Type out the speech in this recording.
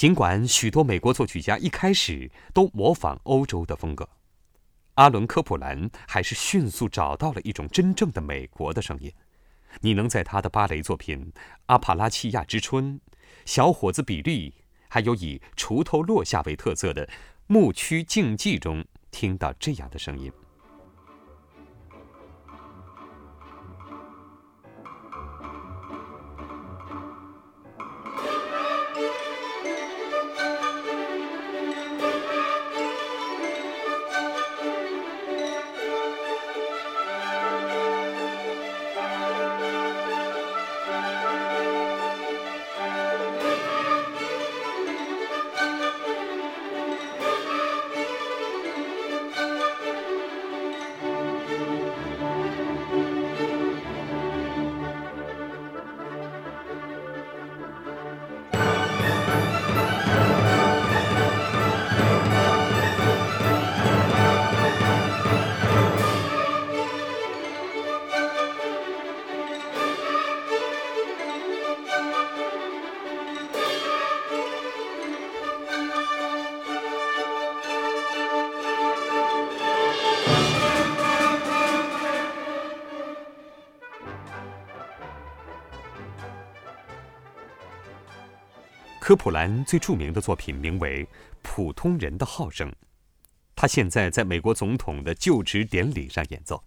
尽管许多美国作曲家一开始都模仿欧洲的风格，阿伦·科普兰还是迅速找到了一种真正的美国的声音。你能在他的芭蕾作品《阿帕拉契亚之春》、《小伙子比利》，还有以锄头落下为特色的《牧区竞技》中听到这样的声音。科普兰最著名的作品名为《普通人的号声》，他现在在美国总统的就职典礼上演奏。